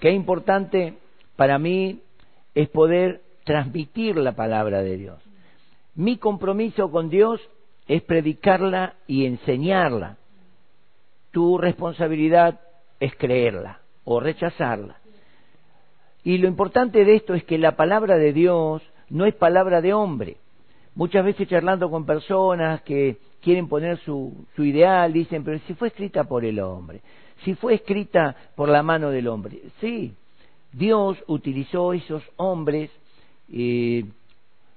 qué importante para mí es poder transmitir la palabra de Dios. Mi compromiso con Dios es predicarla y enseñarla. Tu responsabilidad es creerla o rechazarla. Y lo importante de esto es que la palabra de Dios no es palabra de hombre. Muchas veces charlando con personas que quieren poner su, su ideal, dicen, pero si fue escrita por el hombre, si fue escrita por la mano del hombre. Sí, Dios utilizó esos hombres eh,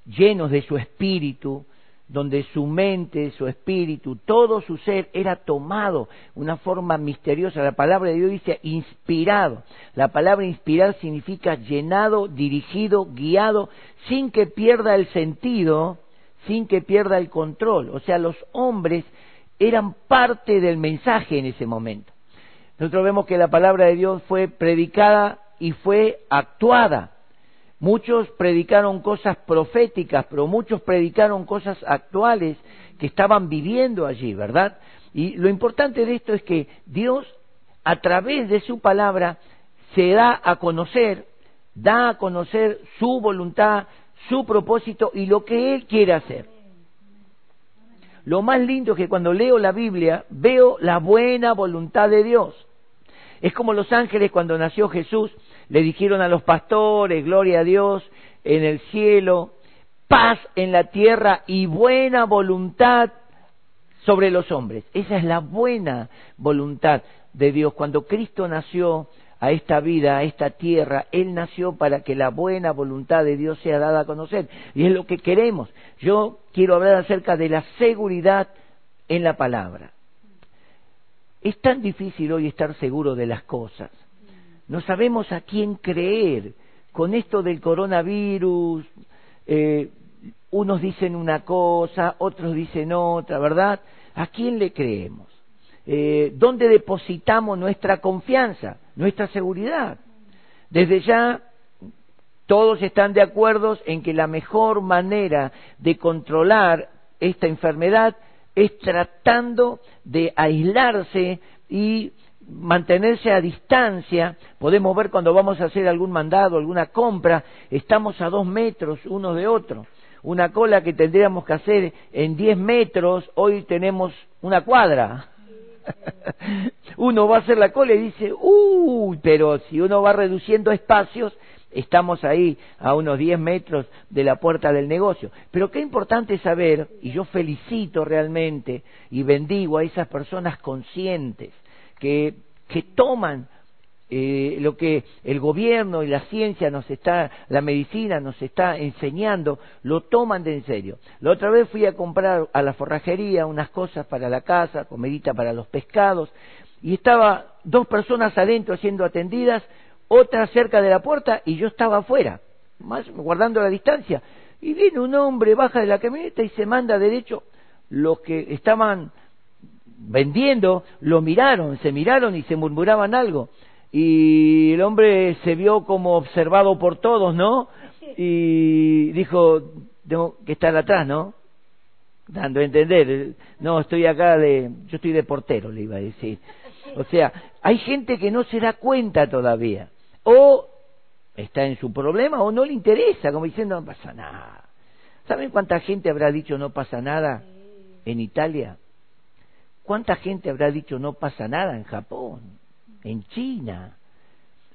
llenos de su espíritu, donde su mente, su espíritu, todo su ser era tomado una forma misteriosa. La palabra de Dios dice inspirado. La palabra inspirar significa llenado, dirigido, guiado, sin que pierda el sentido, sin que pierda el control. O sea, los hombres eran parte del mensaje en ese momento. Nosotros vemos que la palabra de Dios fue predicada y fue actuada Muchos predicaron cosas proféticas, pero muchos predicaron cosas actuales que estaban viviendo allí, ¿verdad? Y lo importante de esto es que Dios, a través de su palabra, se da a conocer, da a conocer su voluntad, su propósito y lo que Él quiere hacer. Lo más lindo es que cuando leo la Biblia veo la buena voluntad de Dios. Es como los ángeles cuando nació Jesús, le dijeron a los pastores, gloria a Dios en el cielo, paz en la tierra y buena voluntad sobre los hombres. Esa es la buena voluntad de Dios. Cuando Cristo nació a esta vida, a esta tierra, Él nació para que la buena voluntad de Dios sea dada a conocer. Y es lo que queremos. Yo quiero hablar acerca de la seguridad en la palabra. Es tan difícil hoy estar seguro de las cosas no sabemos a quién creer. Con esto del coronavirus, eh, unos dicen una cosa, otros dicen otra, ¿verdad? ¿A quién le creemos? Eh, ¿Dónde depositamos nuestra confianza, nuestra seguridad? Desde ya, todos están de acuerdo en que la mejor manera de controlar esta enfermedad es tratando de aislarse y mantenerse a distancia, podemos ver cuando vamos a hacer algún mandado, alguna compra, estamos a dos metros uno de otro. Una cola que tendríamos que hacer en diez metros, hoy tenemos una cuadra. uno va a hacer la cola y dice, uy, pero si uno va reduciendo espacios, estamos ahí a unos diez metros de la puerta del negocio. Pero qué importante saber, y yo felicito realmente y bendigo a esas personas conscientes que, que toman eh, lo que el gobierno y la ciencia nos está, la medicina nos está enseñando, lo toman de en serio. La otra vez fui a comprar a la forrajería unas cosas para la casa, comedita para los pescados, y estaba dos personas adentro siendo atendidas, otra cerca de la puerta y yo estaba afuera, más guardando la distancia. Y viene un hombre, baja de la camioneta y se manda derecho. Los que estaban vendiendo, lo miraron, se miraron y se murmuraban algo. Y el hombre se vio como observado por todos, ¿no? Y dijo, tengo que estar atrás, ¿no? Dando a entender, no, estoy acá de, yo estoy de portero, le iba a decir. O sea, hay gente que no se da cuenta todavía. O está en su problema o no le interesa, como diciendo, no pasa nada. ¿Saben cuánta gente habrá dicho no pasa nada en Italia? ¿Cuánta gente habrá dicho no pasa nada en Japón, en China?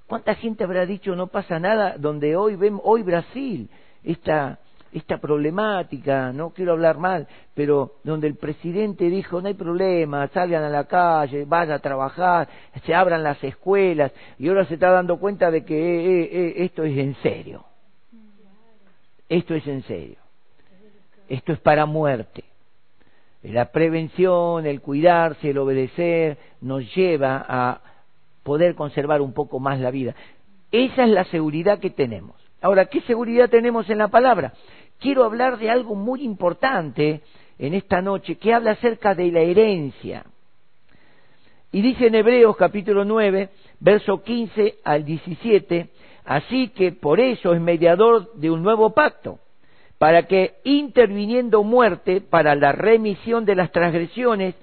¿Cuánta gente habrá dicho no pasa nada donde hoy vemos, hoy Brasil, esta, esta problemática, no quiero hablar mal, pero donde el presidente dijo no hay problema, salgan a la calle, vayan a trabajar, se abran las escuelas, y ahora se está dando cuenta de que eh, eh, eh, esto es en serio. Esto es en serio. Esto es para muerte. La prevención, el cuidarse, el obedecer, nos lleva a poder conservar un poco más la vida. Esa es la seguridad que tenemos. Ahora, ¿qué seguridad tenemos en la palabra? Quiero hablar de algo muy importante en esta noche, que habla acerca de la herencia. Y dice en Hebreos capítulo 9, verso 15 al 17, así que por eso es mediador de un nuevo pacto para que interviniendo muerte para la remisión de las transgresiones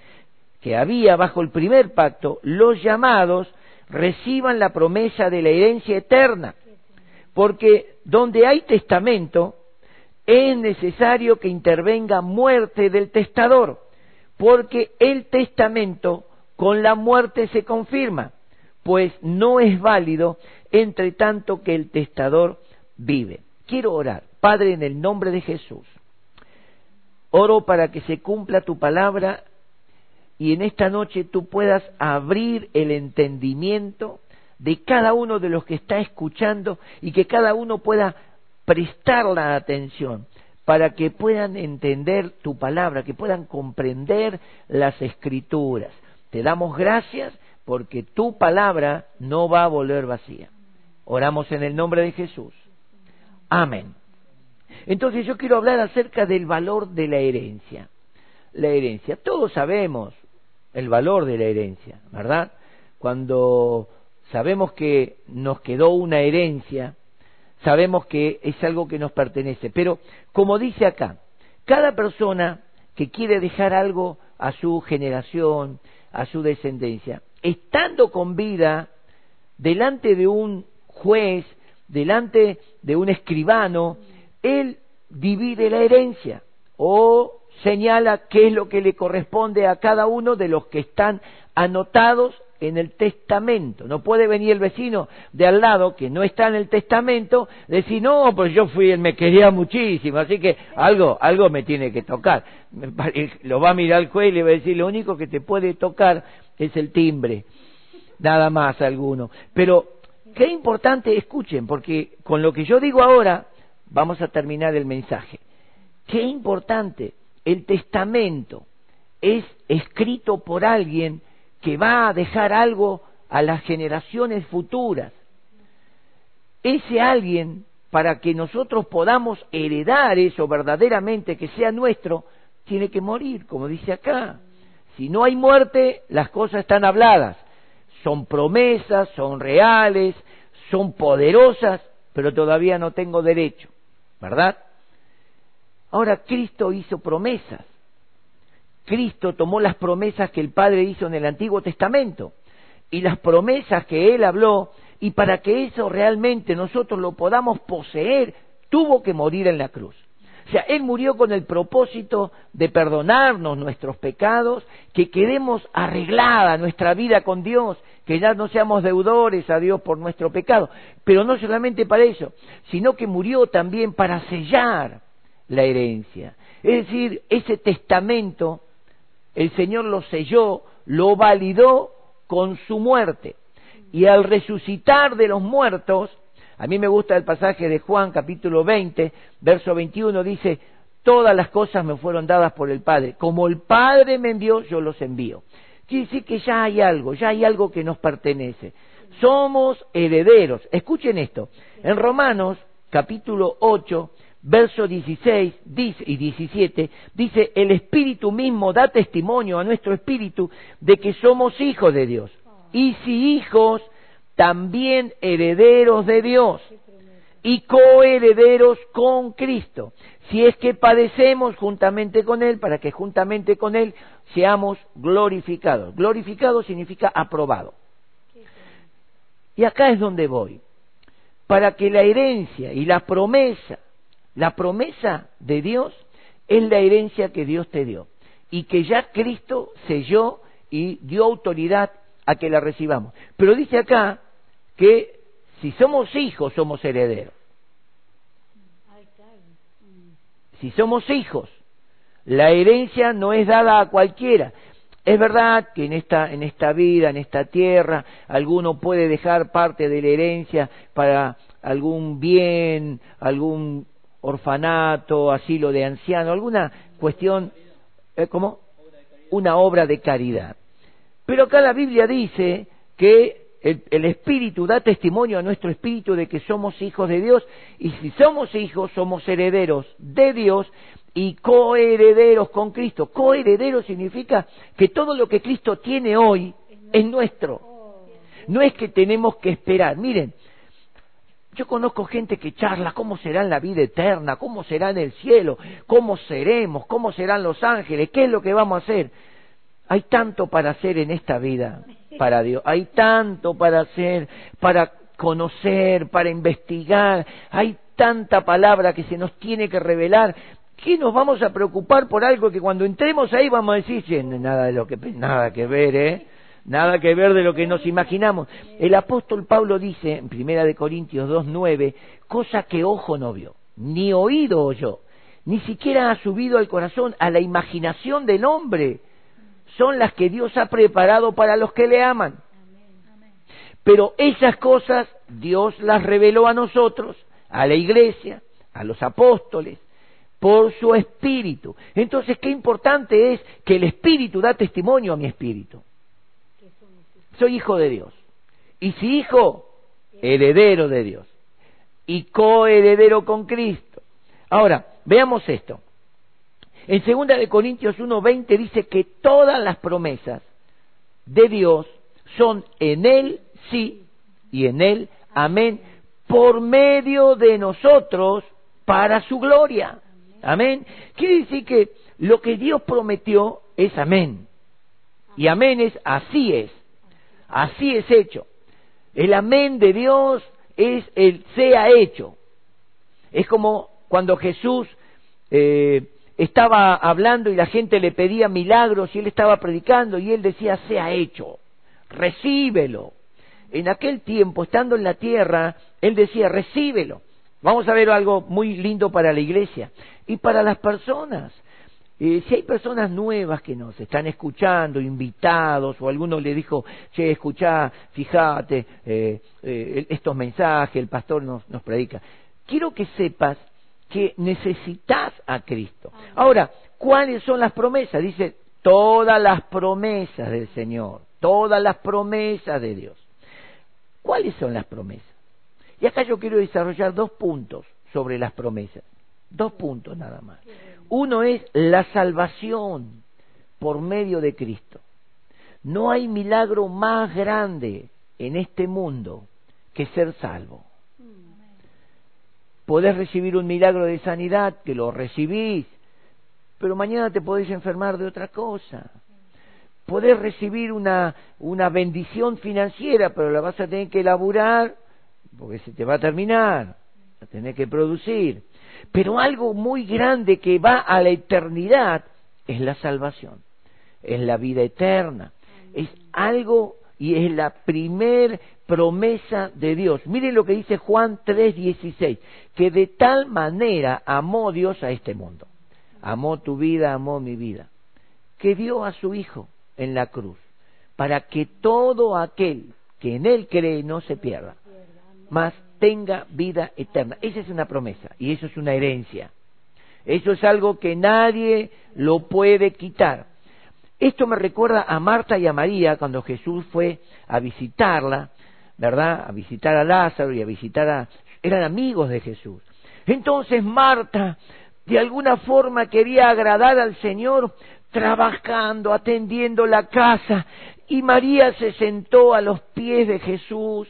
que había bajo el primer pacto, los llamados reciban la promesa de la herencia eterna. Porque donde hay testamento, es necesario que intervenga muerte del testador, porque el testamento con la muerte se confirma, pues no es válido entre tanto que el testador vive. Quiero orar, Padre, en el nombre de Jesús. Oro para que se cumpla tu palabra y en esta noche tú puedas abrir el entendimiento de cada uno de los que está escuchando y que cada uno pueda prestar la atención para que puedan entender tu palabra, que puedan comprender las escrituras. Te damos gracias porque tu palabra no va a volver vacía. Oramos en el nombre de Jesús. Amén. Entonces yo quiero hablar acerca del valor de la herencia. La herencia. Todos sabemos el valor de la herencia, ¿verdad? Cuando sabemos que nos quedó una herencia, sabemos que es algo que nos pertenece. Pero, como dice acá, cada persona que quiere dejar algo a su generación, a su descendencia, estando con vida, delante de un juez, delante de un escribano, él divide la herencia o señala qué es lo que le corresponde a cada uno de los que están anotados en el testamento. No puede venir el vecino de al lado que no está en el testamento decir, no, pues yo fui, él me quería muchísimo, así que algo, algo me tiene que tocar. Lo va a mirar el juez y le va a decir, lo único que te puede tocar es el timbre, nada más alguno. Pero qué importante, escuchen, porque con lo que yo digo ahora, vamos a terminar el mensaje. Qué importante, el testamento es escrito por alguien que va a dejar algo a las generaciones futuras. Ese alguien, para que nosotros podamos heredar eso verdaderamente, que sea nuestro, tiene que morir, como dice acá. Si no hay muerte, las cosas están habladas. Son promesas, son reales, son poderosas, pero todavía no tengo derecho, ¿verdad? Ahora Cristo hizo promesas. Cristo tomó las promesas que el Padre hizo en el Antiguo Testamento y las promesas que Él habló, y para que eso realmente nosotros lo podamos poseer, tuvo que morir en la cruz. O sea, Él murió con el propósito de perdonarnos nuestros pecados, que quedemos arreglada nuestra vida con Dios, que ya no seamos deudores a Dios por nuestro pecado. Pero no solamente para eso, sino que murió también para sellar la herencia. Es decir, ese testamento el Señor lo selló, lo validó con su muerte. Y al resucitar de los muertos, a mí me gusta el pasaje de Juan capítulo 20, verso 21, dice, todas las cosas me fueron dadas por el Padre. Como el Padre me envió, yo los envío. Quiere decir que ya hay algo, ya hay algo que nos pertenece. Somos herederos. Escuchen esto. En Romanos capítulo 8, verso 16 dice, y 17, dice, el Espíritu mismo da testimonio a nuestro Espíritu de que somos hijos de Dios. Y si hijos, también herederos de Dios y coherederos con Cristo. Si es que padecemos juntamente con Él, para que juntamente con Él seamos glorificados. Glorificado significa aprobado. Y acá es donde voy. Para que la herencia y la promesa la promesa de Dios es la herencia que Dios te dio y que ya Cristo selló y dio autoridad a que la recibamos. Pero dice acá que si somos hijos somos herederos. Si somos hijos, la herencia no es dada a cualquiera. Es verdad que en esta, en esta vida, en esta tierra, alguno puede dejar parte de la herencia para algún bien, algún orfanato, asilo de anciano, alguna cuestión, ¿eh, ¿cómo? Una obra de caridad. Pero acá la Biblia dice que el, el, Espíritu da testimonio a nuestro Espíritu de que somos hijos de Dios y si somos hijos somos herederos de Dios y coherederos con Cristo. Coheredero significa que todo lo que Cristo tiene hoy es nuestro. No es que tenemos que esperar. Miren, yo conozco gente que charla cómo será en la vida eterna, cómo será en el cielo, cómo seremos, cómo serán los ángeles, qué es lo que vamos a hacer. Hay tanto para hacer en esta vida para Dios. Hay tanto para hacer, para conocer, para investigar. Hay tanta palabra que se nos tiene que revelar. ¿Qué nos vamos a preocupar por algo que cuando entremos ahí vamos a decir, nada de lo que nada que ver, ¿eh? Nada que ver de lo que nos imaginamos. El apóstol Pablo dice en Primera de Corintios 2:9, cosa que ojo no vio, ni oído oyó, ni siquiera ha subido al corazón, a la imaginación del hombre. Son las que Dios ha preparado para los que le aman. Pero esas cosas Dios las reveló a nosotros, a la iglesia, a los apóstoles, por su espíritu. Entonces, qué importante es que el espíritu da testimonio a mi espíritu soy hijo de Dios. Y si hijo, heredero de Dios. Y coheredero con Cristo. Ahora, veamos esto. En 2 de Corintios 1:20 dice que todas las promesas de Dios son en él sí y en él amén por medio de nosotros para su gloria. Amén. Quiere decir que lo que Dios prometió es amén. Y amén es así es. Así es hecho. El amén de Dios es el sea hecho. Es como cuando Jesús eh, estaba hablando y la gente le pedía milagros y él estaba predicando y él decía sea hecho, recíbelo. En aquel tiempo, estando en la tierra, él decía recíbelo. Vamos a ver algo muy lindo para la iglesia y para las personas. Eh, si hay personas nuevas que nos están escuchando, invitados, o alguno le dijo, che, escuchá, fíjate, eh, eh, estos mensajes, el pastor nos, nos predica. Quiero que sepas que necesitas a Cristo. Ahora, ¿cuáles son las promesas? Dice, todas las promesas del Señor, todas las promesas de Dios. ¿Cuáles son las promesas? Y acá yo quiero desarrollar dos puntos sobre las promesas. Dos puntos nada más. Uno es la salvación por medio de Cristo. No hay milagro más grande en este mundo que ser salvo. Podés recibir un milagro de sanidad, que lo recibís, pero mañana te podés enfermar de otra cosa. Podés recibir una, una bendición financiera, pero la vas a tener que elaborar porque se te va a terminar, a tener que producir. Pero algo muy grande que va a la eternidad es la salvación, es la vida eterna, es algo y es la primer promesa de Dios. Miren lo que dice Juan 3:16, que de tal manera amó Dios a este mundo. Amó tu vida, amó mi vida, que dio a su Hijo en la cruz, para que todo aquel que en Él cree no se pierda, mas tenga vida eterna. Esa es una promesa y eso es una herencia. Eso es algo que nadie lo puede quitar. Esto me recuerda a Marta y a María cuando Jesús fue a visitarla, ¿verdad? A visitar a Lázaro y a visitar a... eran amigos de Jesús. Entonces Marta, de alguna forma, quería agradar al Señor trabajando, atendiendo la casa, y María se sentó a los pies de Jesús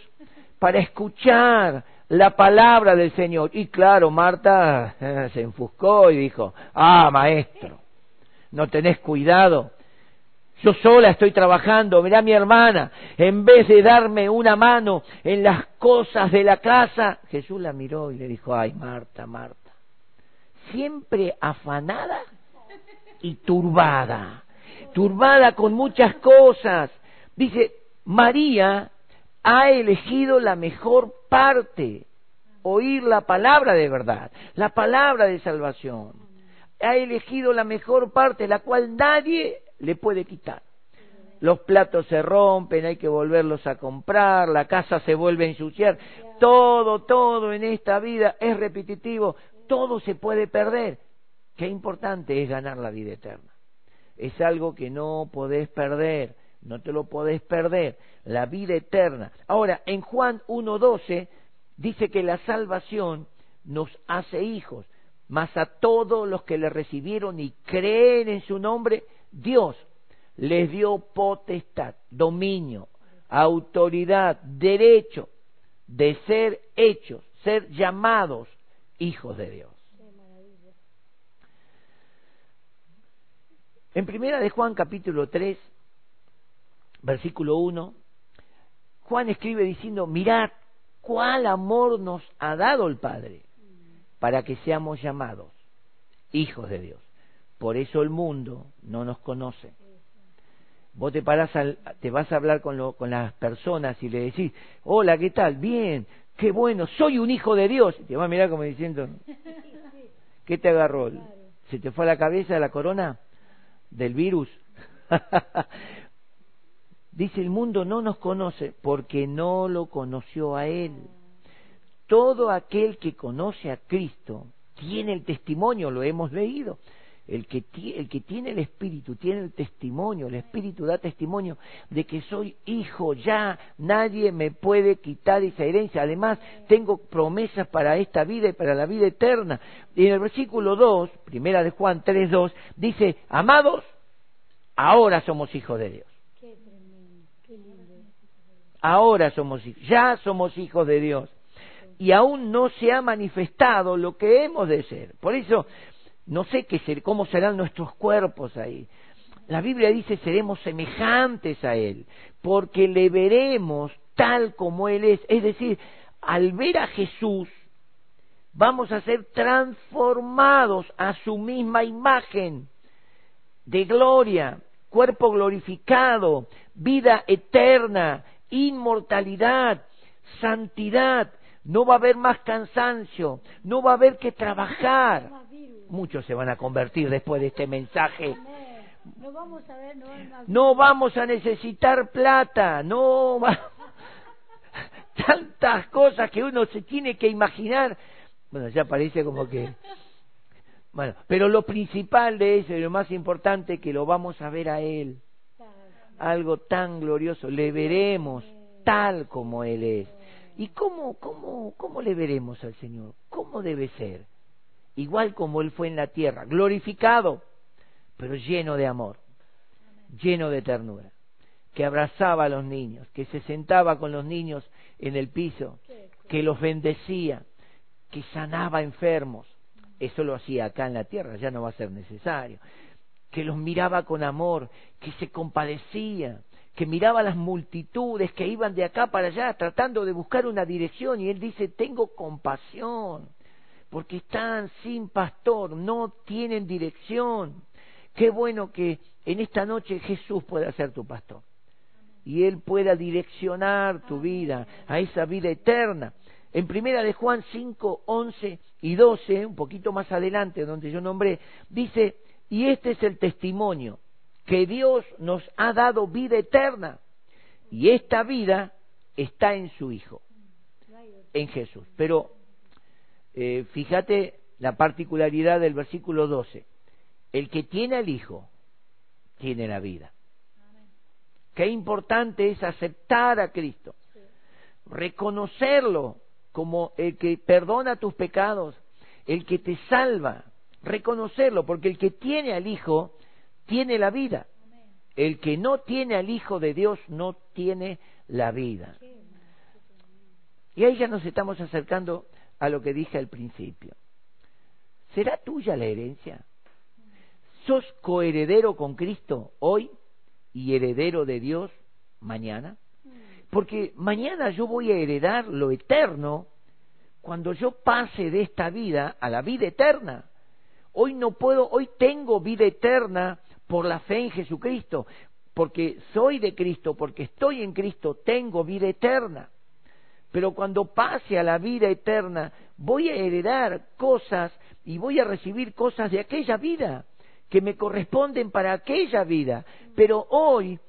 para escuchar la palabra del Señor. Y claro, Marta se enfuscó y dijo, ah, maestro, no tenés cuidado. Yo sola estoy trabajando, mirá mi hermana, en vez de darme una mano en las cosas de la casa, Jesús la miró y le dijo, ay, Marta, Marta, siempre afanada y turbada, turbada con muchas cosas. Dice, María ha elegido la mejor parte, oír la palabra de verdad, la palabra de salvación. Ha elegido la mejor parte, la cual nadie le puede quitar. Los platos se rompen, hay que volverlos a comprar, la casa se vuelve a ensuciar. Todo, todo en esta vida es repetitivo, todo se puede perder. Qué importante es ganar la vida eterna. Es algo que no podés perder no te lo podés perder, la vida eterna. Ahora, en Juan 1.12 dice que la salvación nos hace hijos, mas a todos los que le recibieron y creen en su nombre, Dios les dio potestad, dominio, autoridad, derecho de ser hechos, ser llamados hijos de Dios. En primera de Juan capítulo 3, versículo 1, Juan escribe diciendo, mirad cuál amor nos ha dado el Padre para que seamos llamados hijos de Dios. Por eso el mundo no nos conoce. Vos te parás al, te vas a hablar con, con las personas y le decís, hola, ¿qué tal? Bien, qué bueno, soy un hijo de Dios. Y te va a mirar como diciendo, ¿qué te agarró? ¿Se te fue a la cabeza la corona del virus? Dice, el mundo no nos conoce porque no lo conoció a Él. Todo aquel que conoce a Cristo tiene el testimonio, lo hemos leído. El que, tiene el Espíritu tiene el testimonio, el Espíritu da testimonio de que soy hijo ya, nadie me puede quitar esa herencia. Además, tengo promesas para esta vida y para la vida eterna. Y en el versículo 2, primera de Juan 3.2, dice, amados, ahora somos hijos de Dios. Ahora somos hijos, ya somos hijos de Dios. Y aún no se ha manifestado lo que hemos de ser. Por eso no sé qué ser, cómo serán nuestros cuerpos ahí. La Biblia dice seremos semejantes a Él, porque le veremos tal como Él es. Es decir, al ver a Jesús, vamos a ser transformados a su misma imagen de gloria, cuerpo glorificado, vida eterna, inmortalidad, santidad. No va a haber más cansancio, no va a haber que trabajar muchos se van a convertir después de este mensaje. No vamos a, necesitar plata, no tantas cosas que uno se tiene que imaginar. Bueno, ya parece como que bueno, pero lo principal de eso y lo más importante que lo vamos a ver a él. Algo tan glorioso, le veremos tal como él es. ¿Y cómo cómo cómo le veremos al Señor? ¿Cómo debe ser? igual como Él fue en la tierra, glorificado, pero lleno de amor, lleno de ternura, que abrazaba a los niños, que se sentaba con los niños en el piso, que los bendecía, que sanaba enfermos. Eso lo hacía acá en la tierra, ya no va a ser necesario. Que los miraba con amor, que se compadecía, que miraba las multitudes que iban de acá para allá tratando de buscar una dirección y él dice, tengo compasión porque están sin pastor, no tienen dirección. Qué bueno que en esta noche Jesús pueda ser tu pastor y Él pueda direccionar tu vida a esa vida eterna. En primera de Juan 5, 11 y 12, un poquito más adelante, donde yo nombré, dice, y este es el testimonio, que Dios nos ha dado vida eterna, y esta vida está en su Hijo, en Jesús. Pero eh, fíjate la particularidad del versículo 12. El que tiene al Hijo, tiene la vida. Qué importante es aceptar a Cristo, reconocerlo como el que perdona tus pecados, el que te salva, reconocerlo, porque el que tiene al Hijo, tiene la vida. El que no tiene al Hijo de Dios no tiene la vida. Y ahí ya nos estamos acercando a lo que dije al principio. ¿Será tuya la herencia? ¿Sos coheredero con Cristo hoy y heredero de Dios mañana? Porque mañana yo voy a heredar lo eterno cuando yo pase de esta vida a la vida eterna. Hoy no puedo, hoy tengo vida eterna por la fe en Jesucristo, porque soy de Cristo, porque estoy en Cristo, tengo vida eterna. Pero cuando pase a la vida eterna, voy a heredar cosas y voy a recibir cosas de aquella vida que me corresponden para aquella vida. Pero hoy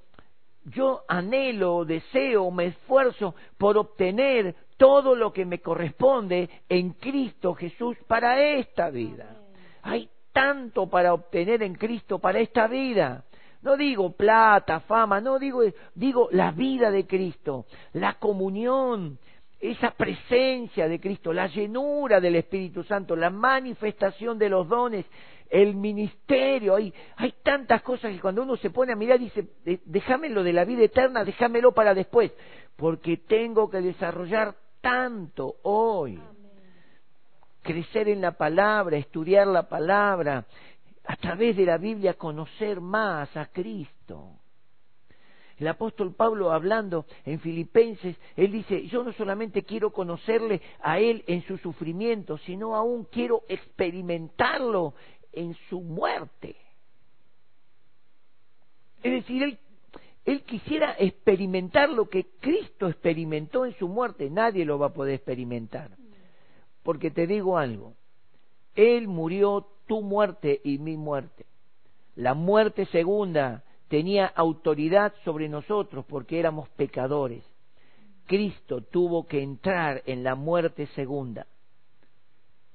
yo anhelo, deseo, me esfuerzo por obtener todo lo que me corresponde en Cristo Jesús para esta vida. Hay tanto para obtener en Cristo para esta vida. No digo plata, fama, no digo, digo la vida de Cristo, la comunión, esa presencia de Cristo, la llenura del Espíritu Santo, la manifestación de los dones, el ministerio, hay, hay tantas cosas que cuando uno se pone a mirar dice, déjamelo de la vida eterna, déjamelo para después, porque tengo que desarrollar tanto hoy. Crecer en la palabra, estudiar la palabra, a través de la Biblia conocer más a Cristo. El apóstol Pablo hablando en Filipenses, él dice, yo no solamente quiero conocerle a él en su sufrimiento, sino aún quiero experimentarlo en su muerte. Es decir, él, él quisiera experimentar lo que Cristo experimentó en su muerte. Nadie lo va a poder experimentar. Porque te digo algo, Él murió tu muerte y mi muerte. La muerte segunda tenía autoridad sobre nosotros porque éramos pecadores. Cristo tuvo que entrar en la muerte segunda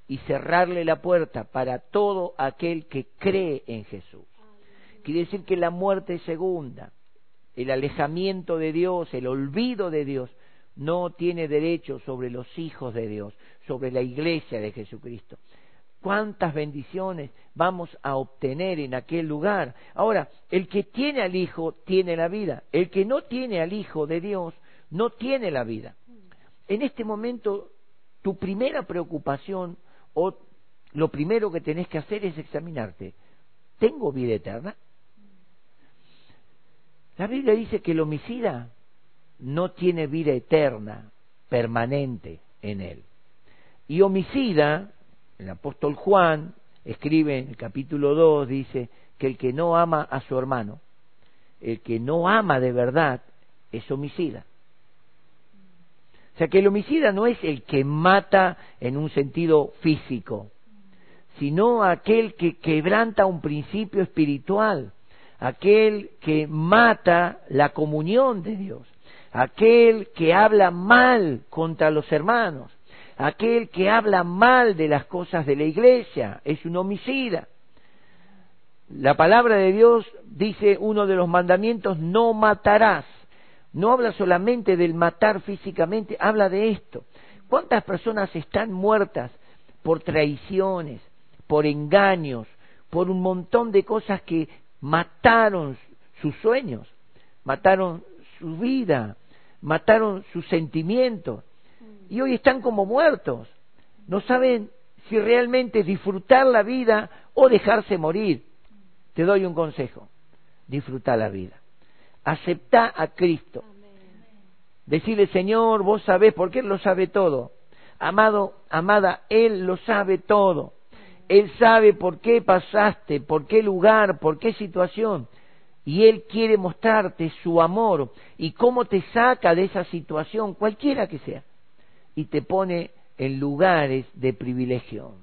y cerrarle la puerta para todo aquel que cree en Jesús. Quiere decir que la muerte segunda, el alejamiento de Dios, el olvido de Dios, no tiene derecho sobre los hijos de Dios, sobre la iglesia de Jesucristo cuántas bendiciones vamos a obtener en aquel lugar. Ahora, el que tiene al Hijo tiene la vida, el que no tiene al Hijo de Dios no tiene la vida. En este momento, tu primera preocupación o lo primero que tenés que hacer es examinarte. ¿Tengo vida eterna? La Biblia dice que el homicida no tiene vida eterna, permanente en él. Y homicida el apóstol Juan escribe en el capítulo 2, dice que el que no ama a su hermano, el que no ama de verdad, es homicida. O sea que el homicida no es el que mata en un sentido físico, sino aquel que quebranta un principio espiritual, aquel que mata la comunión de Dios, aquel que habla mal contra los hermanos, Aquel que habla mal de las cosas de la iglesia es un homicida. La palabra de Dios dice uno de los mandamientos, no matarás. No habla solamente del matar físicamente, habla de esto. ¿Cuántas personas están muertas por traiciones, por engaños, por un montón de cosas que mataron sus sueños, mataron su vida, mataron sus sentimientos? Y hoy están como muertos. No saben si realmente disfrutar la vida o dejarse morir. Te doy un consejo, disfruta la vida. Acepta a Cristo. Decirle, Señor, vos sabés, porque Él lo sabe todo. Amado, amada, Él lo sabe todo. Él sabe por qué pasaste, por qué lugar, por qué situación. Y Él quiere mostrarte su amor y cómo te saca de esa situación, cualquiera que sea y te pone en lugares de privilegio.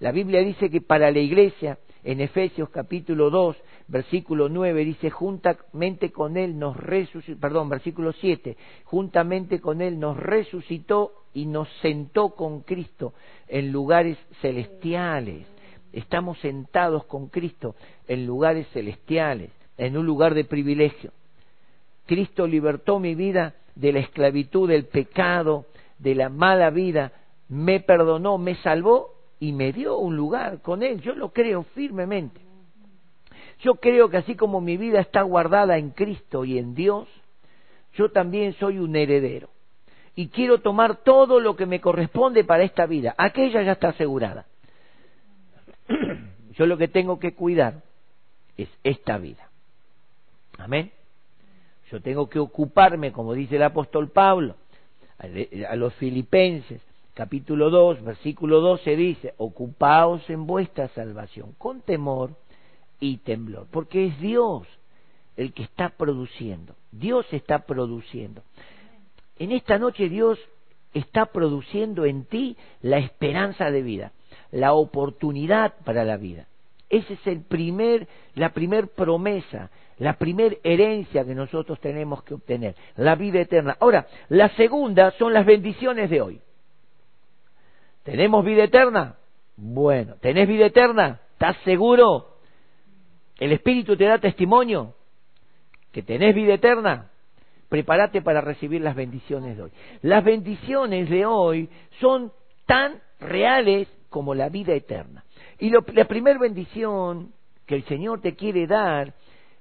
La Biblia dice que para la iglesia, en Efesios capítulo 2, versículo 9, dice, juntamente con Él nos resucitó, perdón, versículo 7, juntamente con Él nos resucitó y nos sentó con Cristo en lugares celestiales. Estamos sentados con Cristo en lugares celestiales, en un lugar de privilegio. Cristo libertó mi vida de la esclavitud del pecado, de la mala vida, me perdonó, me salvó y me dio un lugar con Él. Yo lo creo firmemente. Yo creo que así como mi vida está guardada en Cristo y en Dios, yo también soy un heredero. Y quiero tomar todo lo que me corresponde para esta vida. Aquella ya está asegurada. Yo lo que tengo que cuidar es esta vida. Amén. Yo tengo que ocuparme, como dice el apóstol Pablo, a los filipenses, capítulo 2, versículo 12 dice, ocupaos en vuestra salvación con temor y temblor, porque es Dios el que está produciendo, Dios está produciendo. En esta noche Dios está produciendo en ti la esperanza de vida, la oportunidad para la vida. Esa es el primer, la primer promesa, la primer herencia que nosotros tenemos que obtener, la vida eterna. Ahora, la segunda son las bendiciones de hoy. ¿Tenemos vida eterna? Bueno, ¿tenés vida eterna? ¿Estás seguro? ¿El Espíritu te da testimonio que tenés vida eterna? Prepárate para recibir las bendiciones de hoy. Las bendiciones de hoy son tan reales como la vida eterna. Y la primera bendición que el Señor te quiere dar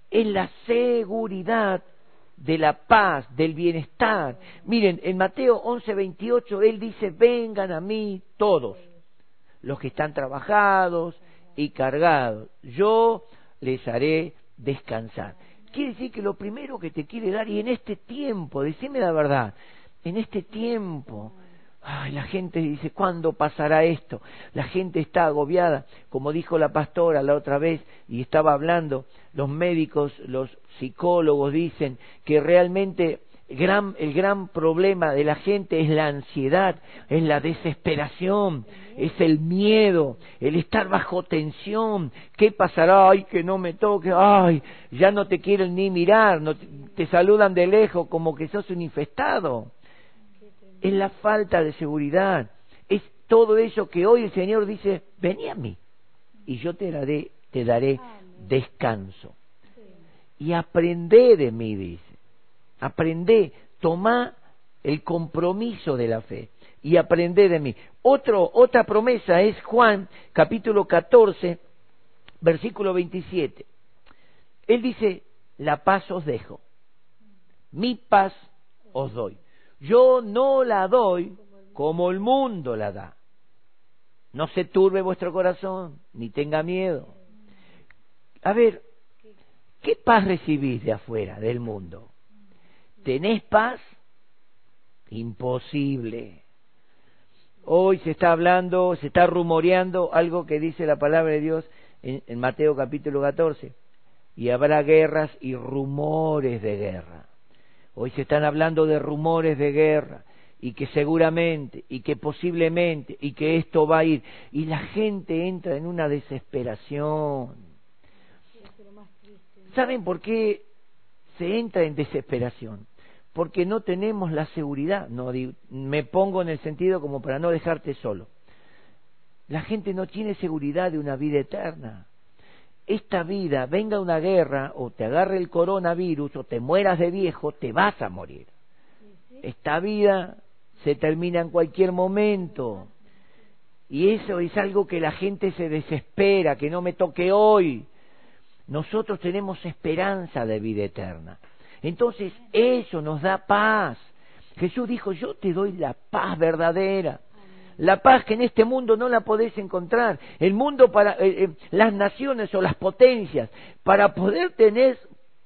es la seguridad de la paz, del bienestar. Miren, en Mateo 11:28 Él dice, vengan a mí todos, los que están trabajados y cargados, yo les haré descansar. Quiere decir que lo primero que te quiere dar, y en este tiempo, decime la verdad, en este tiempo, ay, la gente dice, ¿cuándo pasará esto? La gente está agobiada, como dijo la pastora la otra vez, y estaba hablando, los médicos, los psicólogos dicen que realmente gran, el gran problema de la gente es la ansiedad, es la desesperación, es el miedo, el estar bajo tensión. ¿Qué pasará? Ay, que no me toque, ay, ya no te quieren ni mirar, no te, te saludan de lejos como que sos un infestado. Es la falta de seguridad, es todo eso que hoy el Señor dice, vení a mí y yo te daré, te daré descanso. Y aprendé de mí, dice Aprendé, tomá el compromiso de la fe y aprendé de mí. Otro, otra promesa es Juan capítulo 14, versículo 27. Él dice, la paz os dejo, mi paz os doy. Yo no la doy como el mundo la da. No se turbe vuestro corazón, ni tenga miedo. A ver, ¿qué paz recibís de afuera, del mundo? ¿Tenés paz? Imposible. Hoy se está hablando, se está rumoreando algo que dice la palabra de Dios en, Mateo capítulo 14. Y habrá guerras y rumores de guerra. Hoy se están hablando de rumores de guerra y que seguramente y que posiblemente y que esto va a ir. Y la gente entra en una desesperación. ¿Saben por qué se entra en desesperación? porque no tenemos la seguridad. No, me pongo en el sentido como para no dejarte solo. La gente no tiene seguridad de una vida eterna. Esta vida, venga una guerra, o te agarre el coronavirus, o te mueras de viejo, te vas a morir. Esta vida se termina en cualquier momento. Y eso es algo que la gente se desespera, que no me toque hoy. Nosotros tenemos esperanza de vida eterna. Entonces eso nos da paz. Jesús dijo, yo te doy la paz verdadera. La paz que en este mundo no la podés encontrar. El mundo para eh, eh, las naciones o las potencias, para poder tener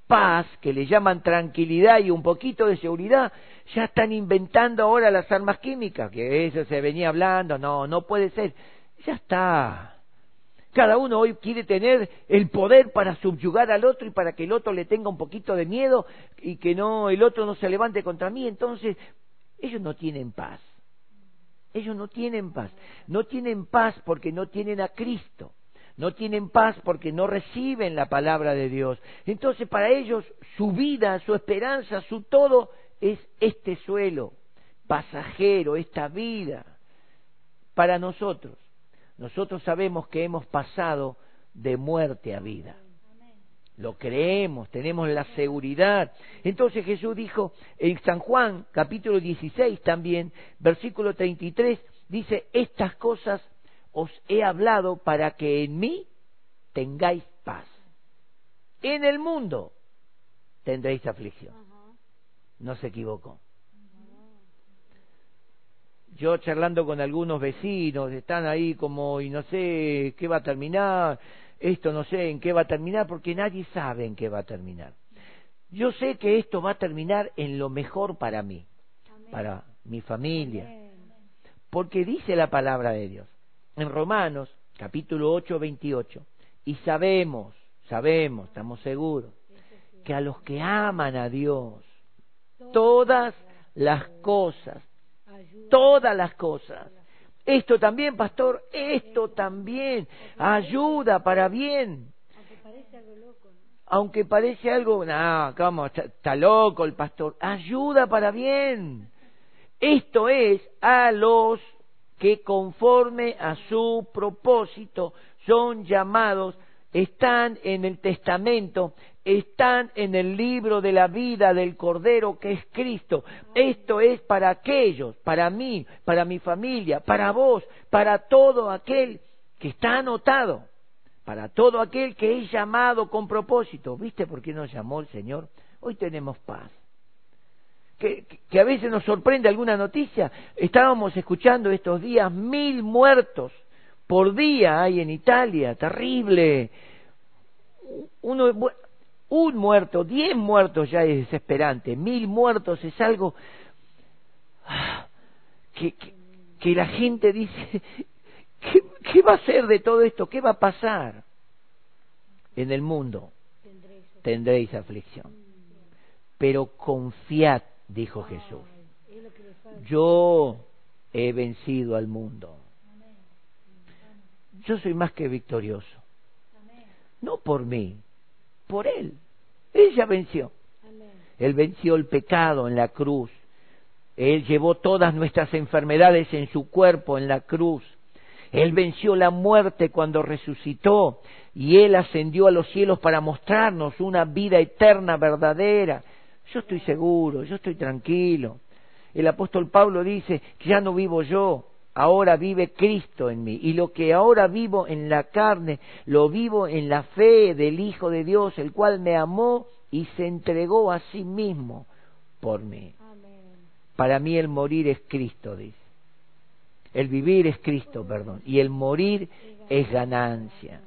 paz, que le llaman tranquilidad y un poquito de seguridad, ya están inventando ahora las armas químicas, que eso se venía hablando, no, no puede ser. Ya está. Cada uno hoy quiere tener el poder para subyugar al otro y para que el otro le tenga un poquito de miedo y que no el otro no se levante contra mí. Entonces, ellos no tienen paz. Ellos no tienen paz. No tienen paz porque no tienen a Cristo. No tienen paz porque no reciben la palabra de Dios. Entonces, para ellos, su vida, su esperanza, su todo es este suelo pasajero, esta vida. Para nosotros, nosotros sabemos que hemos pasado de muerte a vida. Lo creemos, tenemos la seguridad. Entonces Jesús dijo en San Juan capítulo 16 también, versículo 33, dice, estas cosas os he hablado para que en mí tengáis paz. En el mundo tendréis aflicción. No se equivocó yo charlando con algunos vecinos, están ahí como, y no sé qué va a terminar, esto no sé en qué va a terminar, porque nadie sabe en qué va a terminar. Yo sé que esto va a terminar en lo mejor para mí, para mi familia, porque dice la palabra de Dios en Romanos capítulo 8, 28, y sabemos, sabemos, estamos seguros, que a los que aman a Dios, todas las cosas todas las cosas. Esto también, pastor, esto también ayuda para bien. Aunque parece algo, no, ¿cómo? Está, loco el pastor. Ayuda para bien. Esto es a los que conforme a su propósito son llamados, están en el testamento, están en el libro de la vida del Cordero que es Cristo. Esto es para aquellos, para mí, para mi familia, para vos, para todo aquel que está anotado, para todo aquel que es llamado con propósito. ¿Viste por qué nos llamó el Señor? Hoy tenemos paz. Que, que, a veces nos sorprende alguna noticia. Estábamos escuchando estos días mil muertos por día hay en Italia, terrible. Uno, un muerto, diez muertos ya es desesperante, mil muertos es algo ah, que, la gente dice, ¿qué, ¿qué va a ser de todo esto? ¿Qué va a pasar en el mundo? Tendréis aflicción. Pero confiad, dijo Jesús, yo he vencido al mundo. Yo soy más que victorioso. No por mí, por Él. Ella venció. Él venció el pecado en la cruz. Él llevó todas nuestras enfermedades en su cuerpo en la cruz. Él venció la muerte cuando resucitó y Él ascendió a los cielos para mostrarnos una vida eterna verdadera. Yo estoy seguro, yo estoy tranquilo. El apóstol Pablo dice que ya no vivo yo, ahora vive Cristo en mí. Y lo que ahora vivo en la carne, lo vivo en la fe del Hijo de Dios, el cual me amó y se entregó a sí mismo por mí. Para mí el morir es Cristo, dice. El vivir es Cristo, perdón. Y el morir es ganancia.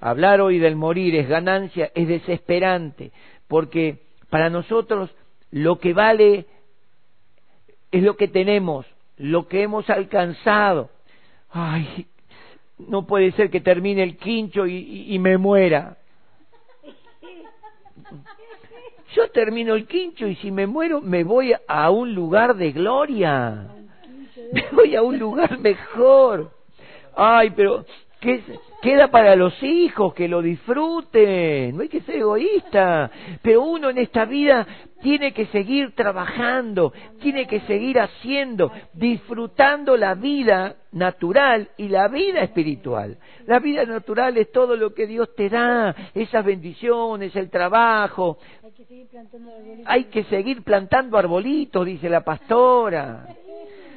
Hablar hoy del morir es ganancia, es desesperante, porque para nosotros lo que vale es lo que tenemos, lo que hemos alcanzado. Ay, no puede ser que termine el quincho y, me muera. Yo termino el quincho y si me muero me voy a un lugar de gloria. Me voy a un lugar mejor. Ay, pero ¿qué, queda para los hijos que lo disfruten, no hay que ser egoísta, pero uno en esta vida tiene que seguir trabajando, tiene que seguir haciendo, disfrutando la vida natural y la vida espiritual. La vida natural es todo lo que Dios te da, esas bendiciones, el trabajo. Hay que seguir plantando arbolitos, dice la pastora.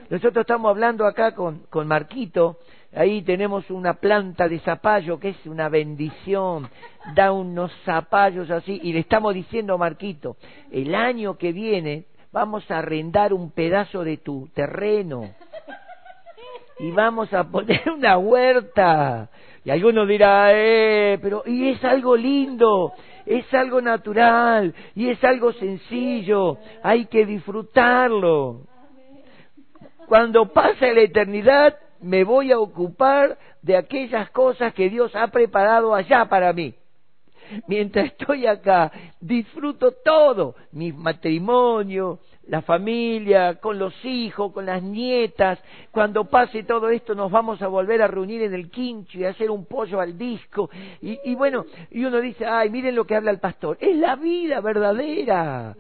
Nosotros estamos hablando acá con, con Marquito Ahí tenemos una planta de zapallo que es una bendición, da unos zapallos así, y le estamos diciendo a Marquito, el año que viene vamos a arrendar un pedazo de tu terreno y vamos a poner una huerta. Y alguno dirá, eh, pero y es algo lindo, es algo natural y es algo sencillo, hay que disfrutarlo. Cuando pasa la eternidad, me voy a ocupar de aquellas cosas que Dios ha preparado allá para mí. Mientras estoy acá, disfruto todo, mi matrimonio, la familia, con los hijos, con las nietas. Cuando pase todo esto nos vamos a volver a reunir en el quincho y hacer un pollo al disco. Y, y bueno, y uno dice, ay, miren lo que habla el pastor. Es la vida verdadera,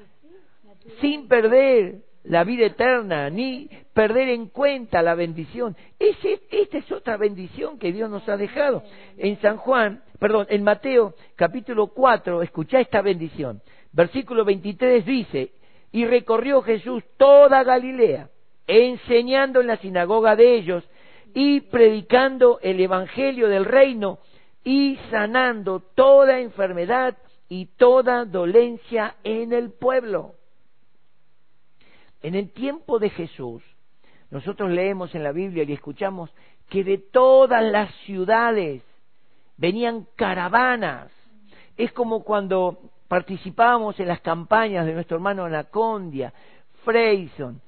sin perder la vida eterna, ni perder en cuenta la bendición. esta es otra bendición que Dios nos ha dejado. En San Juan, perdón, en Mateo capítulo 4, escucha esta bendición. Versículo 23 dice, y recorrió Jesús toda Galilea, enseñando en la sinagoga de ellos y predicando el Evangelio del reino y sanando toda enfermedad y toda dolencia en el pueblo. En el tiempo de Jesús, nosotros leemos en la Biblia y escuchamos que de todas las ciudades venían caravanas. Es como cuando participábamos en las campañas de nuestro hermano Anacondia, Freyson.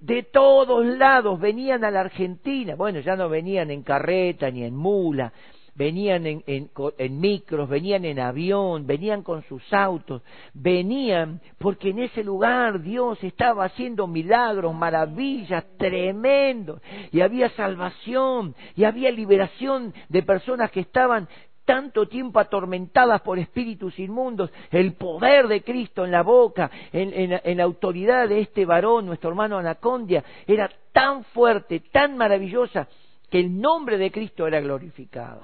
De todos lados venían a la Argentina. Bueno, ya no venían en carreta ni en mula, venían en, en, micros, venían en avión, venían con sus autos, venían porque en ese lugar Dios estaba haciendo milagros, maravillas, tremendos, y había salvación, y había liberación de personas que estaban tanto tiempo atormentadas por espíritus inmundos, el poder de Cristo en la boca, en, en, la autoridad de este varón, nuestro hermano Anacondia, era tan fuerte, tan maravillosa, que el nombre de Cristo era glorificado.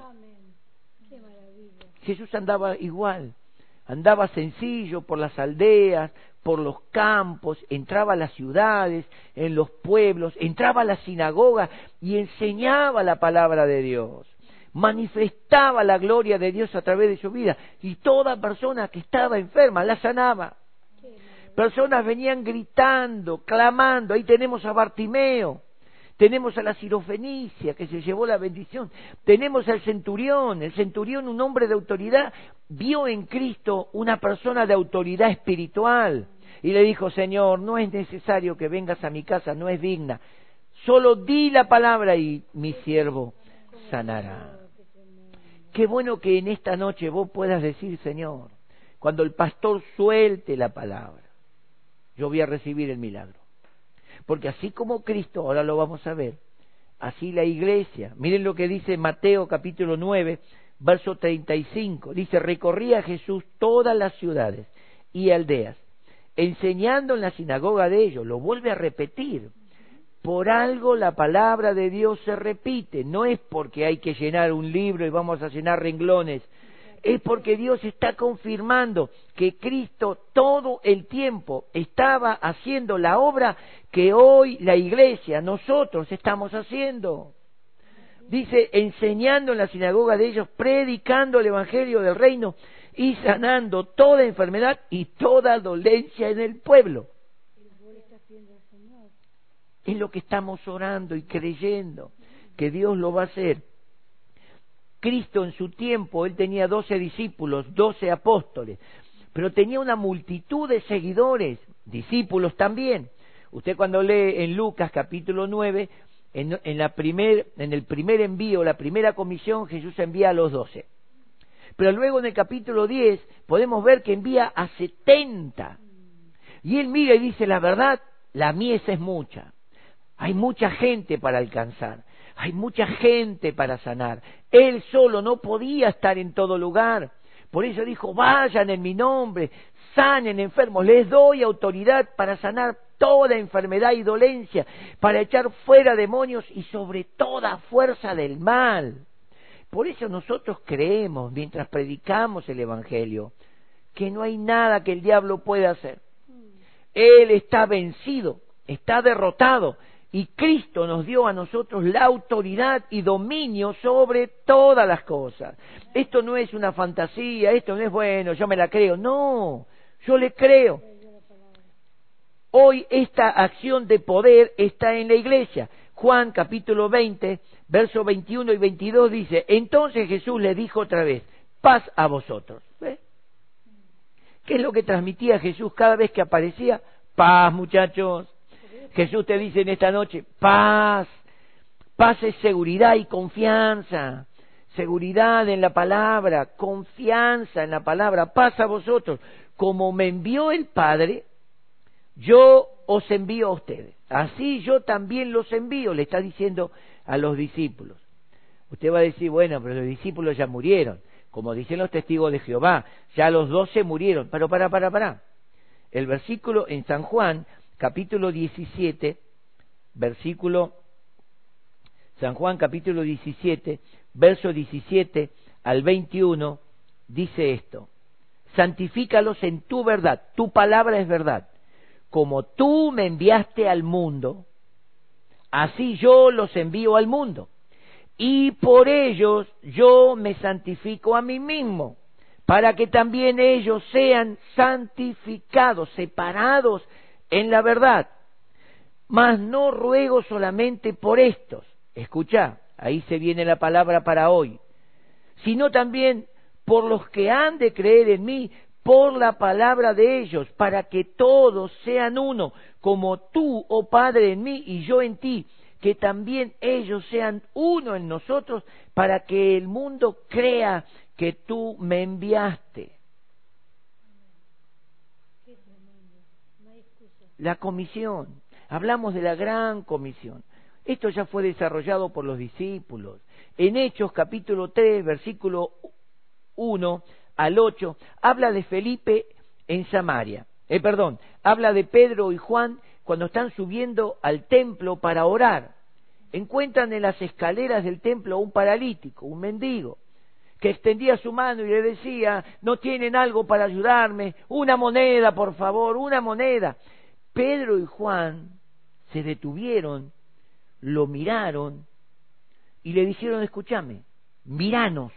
Jesús andaba igual, andaba sencillo por las aldeas, por los campos, entraba a las ciudades, en los pueblos, entraba a la sinagoga y enseñaba la palabra de Dios. Manifestaba la gloria de Dios a través de su vida y toda persona que estaba enferma la sanaba. Personas venían gritando, clamando. Ahí tenemos a Bartimeo tenemos a la sirofenicia que se llevó la bendición, tenemos al centurión, el centurión, un hombre de autoridad, vio en Cristo una persona de autoridad espiritual y le dijo, Señor, no es necesario que vengas a mi casa, no es digna, solo di la palabra y mi siervo sanará. Qué bueno que en esta noche vos puedas decir, Señor, cuando el pastor suelte la palabra, yo voy a recibir el milagro. Porque así como Cristo, ahora lo vamos a ver, así la iglesia, miren lo que dice Mateo capítulo 9, verso 35, dice, recorría Jesús todas las ciudades y aldeas, enseñando en la sinagoga de ellos, lo vuelve a repetir, por algo la palabra de Dios se repite, no es porque hay que llenar un libro y vamos a llenar renglones, es porque Dios está confirmando que Cristo todo el tiempo estaba haciendo la obra que hoy la iglesia, nosotros estamos haciendo. Dice, enseñando en la sinagoga de ellos, predicando el Evangelio del reino y sanando toda enfermedad y toda dolencia en el pueblo es lo que estamos orando y creyendo que Dios lo va a hacer. Cristo en su tiempo, él tenía doce discípulos, doce apóstoles, pero tenía una multitud de seguidores, discípulos también. Usted cuando lee en Lucas capítulo 9, en, la primer, en el primer envío, la primera comisión, Jesús envía a los doce. Pero luego en el capítulo 10 podemos ver que envía a setenta. Y él mira y dice, la verdad, la mies es mucha, hay mucha gente para alcanzar, hay mucha gente para sanar. Él solo no podía estar en todo lugar. Por eso dijo, vayan en mi nombre, sanen enfermos, les doy autoridad para sanar toda enfermedad y dolencia, para echar fuera demonios y sobre toda fuerza del mal. Por eso nosotros creemos, mientras predicamos el Evangelio, que no hay nada que el diablo pueda hacer. Él está vencido, está derrotado, y Cristo nos dio a nosotros la autoridad y dominio sobre todas las cosas. Esto no es una fantasía, esto no es bueno, yo me la creo. No, yo le creo. Hoy esta acción de poder está en la iglesia. Juan capítulo 20, versos 21 y 22 dice, entonces Jesús le dijo otra vez, paz a vosotros. ¿Qué es lo que transmitía Jesús cada vez que aparecía? Paz, muchachos Jesús te dice en esta noche, paz, paz es seguridad y confianza, seguridad en la palabra, confianza en la palabra, paz a vosotros. Como me envió el Padre, yo os envío a ustedes. Así yo también los envío, le está diciendo a los discípulos. Usted va a decir, bueno, pero los discípulos ya murieron, como dicen los testigos de Jehová, ya los doce murieron. Pero para, para, para. El versículo en San Juan capítulo 17, versículo, San Juan capítulo 17, verso 17 al 21, dice esto, santifícalos en tu verdad, tu palabra es verdad, como tú me enviaste al mundo, así yo los envío al mundo, y por ellos yo me santifico a mí mismo, para que también ellos sean santificados, separados en la verdad. Mas no ruego solamente por estos, escucha, ahí se viene la palabra para hoy, sino también por los que han de creer en mí por la palabra de ellos, para que todos sean uno, como tú, oh Padre, en mí y yo en ti, que también ellos sean uno en nosotros, para que el mundo crea que tú me enviaste. La comisión. Hablamos de la gran comisión. Esto ya fue desarrollado por los discípulos. En Hechos capítulo 3, versículo 1 al 8, habla de Felipe en Samaria. Eh, perdón, habla de Pedro y Juan cuando están subiendo al templo para orar. Encuentran en las escaleras del templo un paralítico, un mendigo, que extendía su mano y le decía, no tienen algo para ayudarme, una moneda, por favor, una moneda. Pedro y Juan se detuvieron, lo miraron y le dijeron, escúchame, miranos.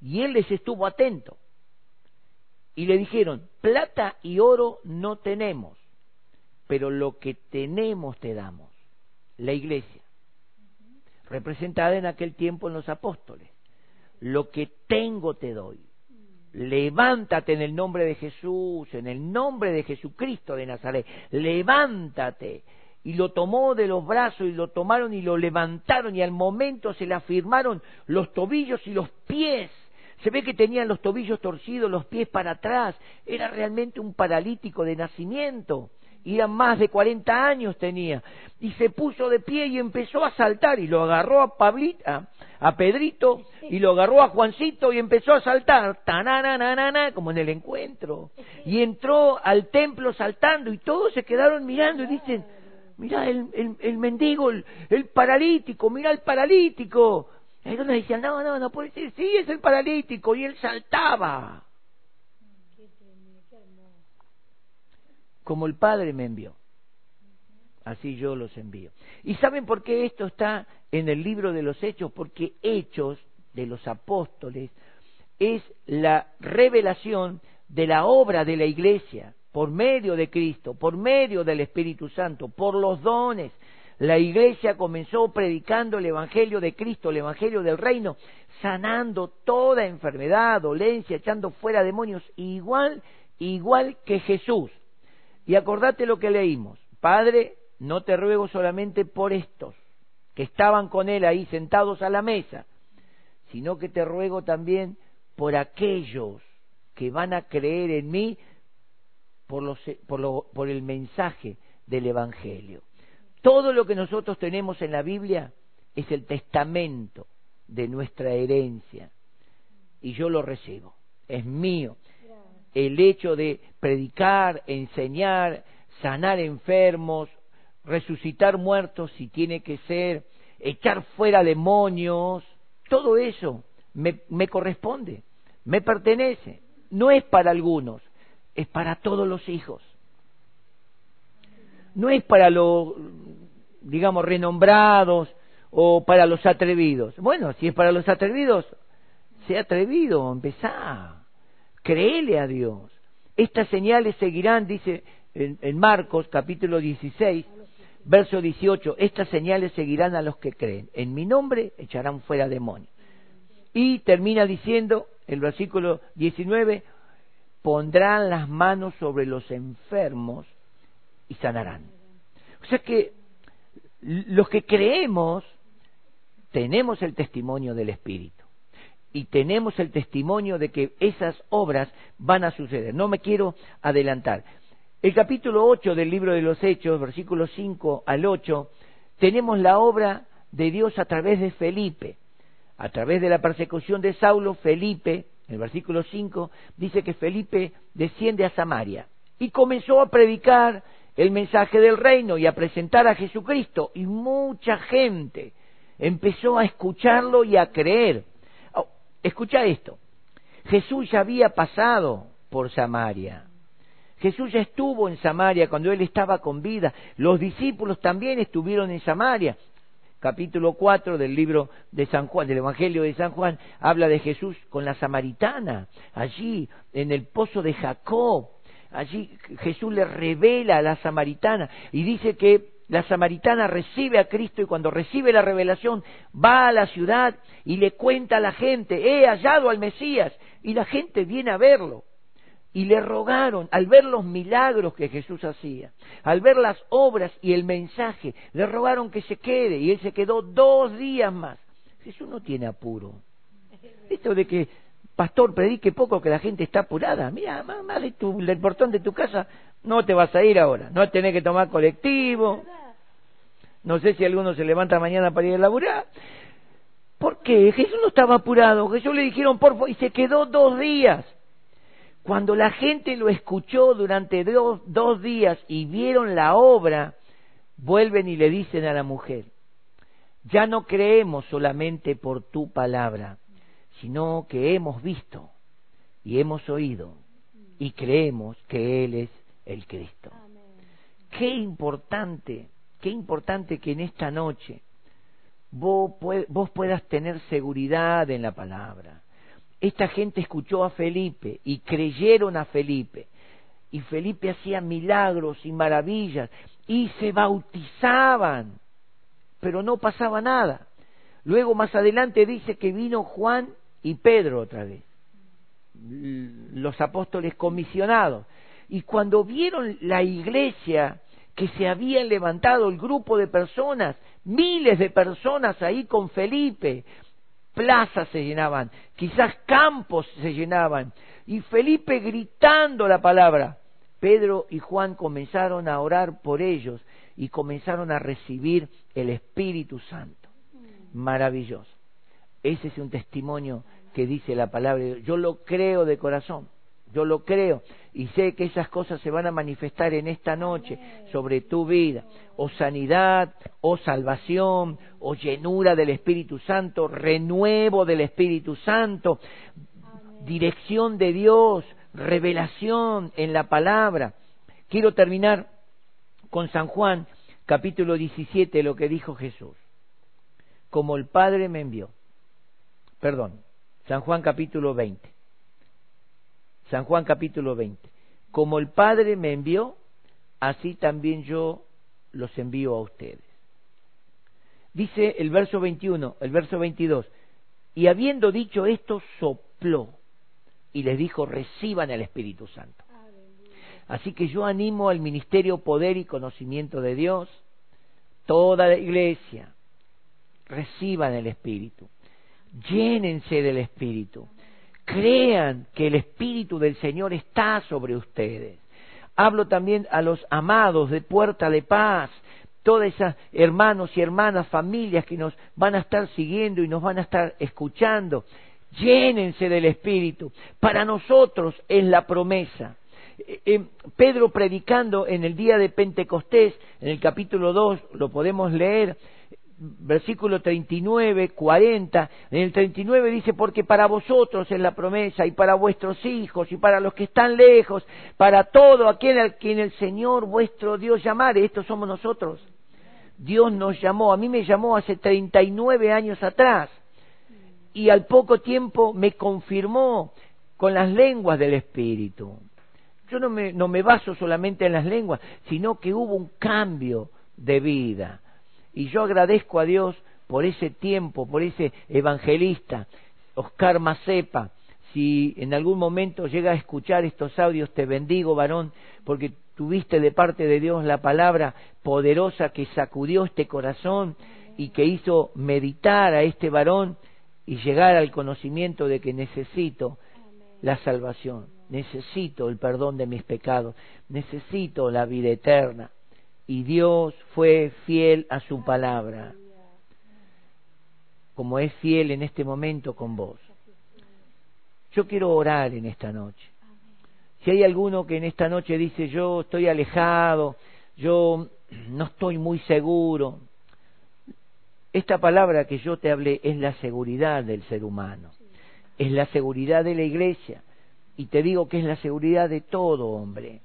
Y él les estuvo atento. Y le dijeron, plata y oro no tenemos, pero lo que tenemos te damos. la iglesia, representada en aquel tiempo en los apóstoles. Lo que tengo te doy. Levántate en el nombre de Jesús, en el nombre de Jesucristo de Nazaret. Levántate. Y lo tomó de los brazos y lo tomaron y lo levantaron y al momento se le afirmaron los tobillos y los pies. Se ve que tenían los tobillos torcidos, los pies para atrás. Era realmente un paralítico de nacimiento y más de 40 años tenía, y se puso de pie y empezó a saltar, y lo agarró a Pablita, a Pedrito, y lo agarró a Juancito y empezó a saltar, tananana, como en el encuentro, y entró al templo saltando, y todos se quedaron mirando y dicen, mira el, el, mendigo, el, paralítico, mira el paralítico. Y algunos decían, no, no, no puede ser, sí, es el paralítico, y él saltaba. Como el Padre me envió. Así yo los envío. ¿Y saben por qué esto está en el libro de los Hechos? Porque Hechos de los Apóstoles es la revelación de la obra de la Iglesia por medio de Cristo, por medio del Espíritu Santo, por los dones. La Iglesia comenzó predicando el Evangelio de Cristo, el Evangelio del Reino, sanando toda enfermedad, dolencia, echando fuera demonios, igual, igual que Jesús. Y acordate lo que leímos. Padre, no te ruego solamente por estos que estaban con él ahí sentados a la mesa, sino que te ruego también por aquellos que van a creer en mí por, los, por, por el mensaje del Evangelio. Todo lo que nosotros tenemos en la Biblia es el testamento de nuestra herencia y yo lo recibo, es mío el hecho de predicar, enseñar, sanar enfermos, resucitar muertos si tiene que ser, echar fuera demonios, todo eso me, me corresponde, me pertenece. No es para algunos, es para todos los hijos. No es para los, digamos, renombrados o para los atrevidos. Bueno, si es para los atrevidos, sea atrevido, empezá créele a Dios. Estas señales seguirán, dice en, Marcos capítulo 16, verso 18, estas señales seguirán a los que creen. En mi nombre echarán fuera demonios. Y termina diciendo el versículo 19, pondrán las manos sobre los enfermos y sanarán. O sea que los que creemos tenemos el testimonio del Espíritu y tenemos el testimonio de que esas obras van a suceder. No me quiero adelantar. El capítulo 8 del libro de los Hechos, versículos 5 al 8, tenemos la obra de Dios a través de Felipe. A través de la persecución de Saulo, Felipe, en el versículo 5, dice que Felipe desciende a Samaria y comenzó a predicar el mensaje del reino y a presentar a Jesucristo. Y mucha gente empezó a escucharlo y a creer. Escucha esto. Jesús ya había pasado por Samaria. Jesús ya estuvo en Samaria cuando él estaba con vida. Los discípulos también estuvieron en Samaria. Capítulo 4 del libro de San Juan, del Evangelio de San Juan, habla de Jesús con la samaritana, allí en el pozo de Jacob. Allí Jesús le revela a la samaritana y dice que la samaritana recibe a Cristo y cuando recibe la revelación va a la ciudad y le cuenta a la gente, he hallado al Mesías y la gente viene a verlo. Y le rogaron, al ver los milagros que Jesús hacía, al ver las obras y el mensaje, le rogaron que se quede y él se quedó dos días más. Jesús no tiene apuro. Esto de que, pastor, predique poco que la gente está apurada. Mira, más de tu, el portón de tu casa no te vas a ir ahora, no tenés que tomar colectivo. No sé si alguno se levanta mañana para ir a laburar. ¿Por qué? Jesús no estaba apurado. Jesús le dijeron, por favor, y se quedó dos días. Cuando la gente lo escuchó durante dos, dos días y vieron la obra, vuelven y le dicen a la mujer, ya no creemos solamente por tu palabra, sino que hemos visto y hemos oído y creemos que Él es el Cristo. Qué importante, qué importante que en esta noche vos, vos puedas tener seguridad en la palabra. Esta gente escuchó a Felipe y creyeron a Felipe. Y Felipe hacía milagros y maravillas y se bautizaban pero no pasaba nada. Luego más adelante dice que vino Juan y Pedro otra vez, los apóstoles comisionados. Y cuando vieron la iglesia que se había levantado, el grupo de personas, miles de personas ahí con Felipe, plazas se llenaban, quizás campos se llenaban, y Felipe gritando la palabra, Pedro y Juan comenzaron a orar por ellos y comenzaron a recibir el Espíritu Santo. Maravilloso. Ese es un testimonio que dice la palabra. Yo lo creo de corazón, yo lo creo y sé que esas cosas se van a manifestar en esta noche sobre tu vida, o sanidad, o salvación, o llenura del Espíritu Santo, renuevo del Espíritu Santo, dirección de Dios, revelación en la palabra. Quiero terminar con San Juan, capítulo 17, lo que dijo Jesús. Como el Padre me envió. Perdón, San Juan capítulo 20. San Juan capítulo 20. Como el Padre me envió, así también yo los envío a ustedes. Dice el verso 21, el verso 22, y habiendo dicho esto, sopló y les dijo, reciban el Espíritu Santo. Así que yo animo al ministerio poder y conocimiento de Dios, toda la iglesia, reciban el Espíritu, llénense del Espíritu, crean que el Espíritu del Señor está sobre ustedes. Hablo también a los amados de Puerta de Paz, todas esas hermanos y hermanas, familias que nos van a estar siguiendo y nos van a estar escuchando llénense del Espíritu. Para nosotros es la promesa. Eh, eh, Pedro predicando en el día de Pentecostés, en el capítulo 2, lo podemos leer, versículo 39, 40, en el 39 dice, porque para vosotros es la promesa, y para vuestros hijos, y para los que están lejos, para todo aquel al quien el Señor vuestro Dios llamare, estos somos nosotros. Dios nos llamó, a mí me llamó hace 39 años atrás, y al poco tiempo me confirmó con las lenguas del Espíritu. Yo no me, no me baso solamente en las lenguas, sino que hubo un cambio de vida. Y yo agradezco a Dios por ese tiempo, por ese evangelista, Oscar Macepa. Si en algún momento llega a escuchar estos audios, te bendigo, varón, porque tuviste de parte de Dios la palabra poderosa que sacudió este corazón y que hizo meditar a este varón y llegar al conocimiento de que necesito la salvación, necesito el perdón de mis pecados, necesito la vida eterna. Y Dios fue fiel a su palabra, como es fiel en este momento con vos. Yo quiero orar en esta noche. Si hay alguno que en esta noche dice yo estoy alejado, yo no estoy muy seguro, esta palabra que yo te hablé es la seguridad del ser humano, es la seguridad de la iglesia y te digo que es la seguridad de todo hombre.